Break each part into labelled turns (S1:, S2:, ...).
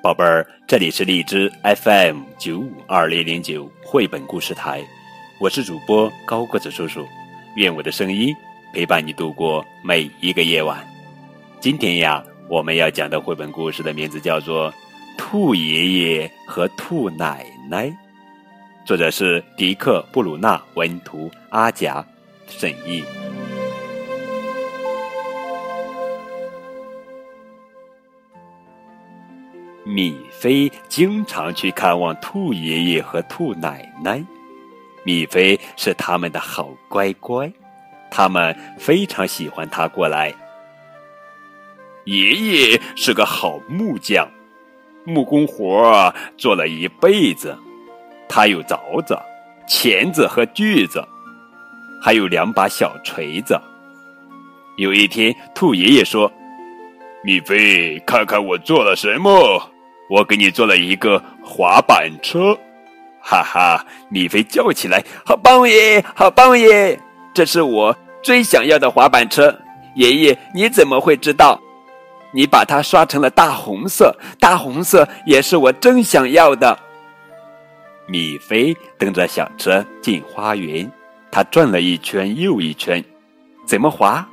S1: 宝贝儿，这里是荔枝 FM 九五二零零九绘本故事台，我是主播高个子叔叔，愿我的声音陪伴你度过每一个夜晚。今天呀，我们要讲的绘本故事的名字叫做《兔爷爷和兔奶奶》，作者是迪克·布鲁纳，文图阿贾审译。米菲经常去看望兔爷爷和兔奶奶。米菲是他们的好乖乖，他们非常喜欢他过来。爷爷是个好木匠，木工活做了一辈子。他有凿子、钳子和锯子，还有两把小锤子。有一天，兔爷爷说：“米菲，看看我做了什么。”我给你做了一个滑板车，哈哈！米菲叫起来：“好棒耶，好棒耶！这是我最想要的滑板车。”爷爷，你怎么会知道？你把它刷成了大红色，大红色也是我正想要的。米菲蹬着小车进花园，他转了一圈又一圈，怎么滑？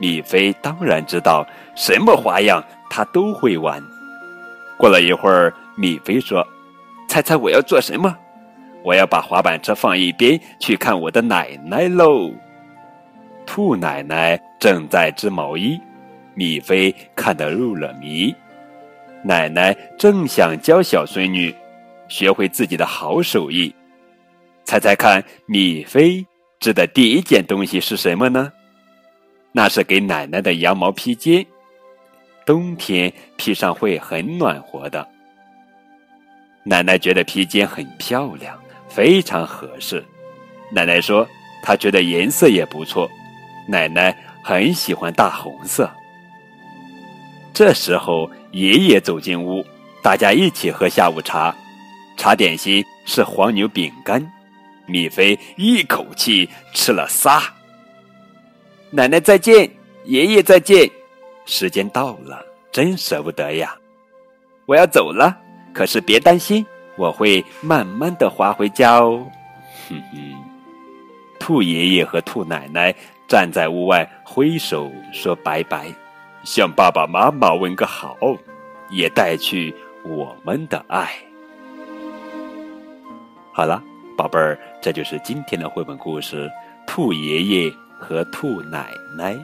S1: 米菲当然知道，什么花样他都会玩。过了一会儿，米菲说：“猜猜我要做什么？我要把滑板车放一边，去看我的奶奶喽。”兔奶奶正在织毛衣，米菲看得入了迷。奶奶正想教小孙女学会自己的好手艺。猜猜看，米菲织的第一件东西是什么呢？那是给奶奶的羊毛披肩。冬天披上会很暖和的。奶奶觉得披肩很漂亮，非常合适。奶奶说，她觉得颜色也不错。奶奶很喜欢大红色。这时候，爷爷走进屋，大家一起喝下午茶。茶点心是黄牛饼干，米菲一口气吃了仨。奶奶再见，爷爷再见。时间到了，真舍不得呀！我要走了，可是别担心，我会慢慢的滑回家哦。哼哼，兔爷爷和兔奶奶站在屋外挥手说拜拜，向爸爸妈妈问个好，也带去我们的爱。好了，宝贝儿，这就是今天的绘本故事《兔爷爷和兔奶奶》。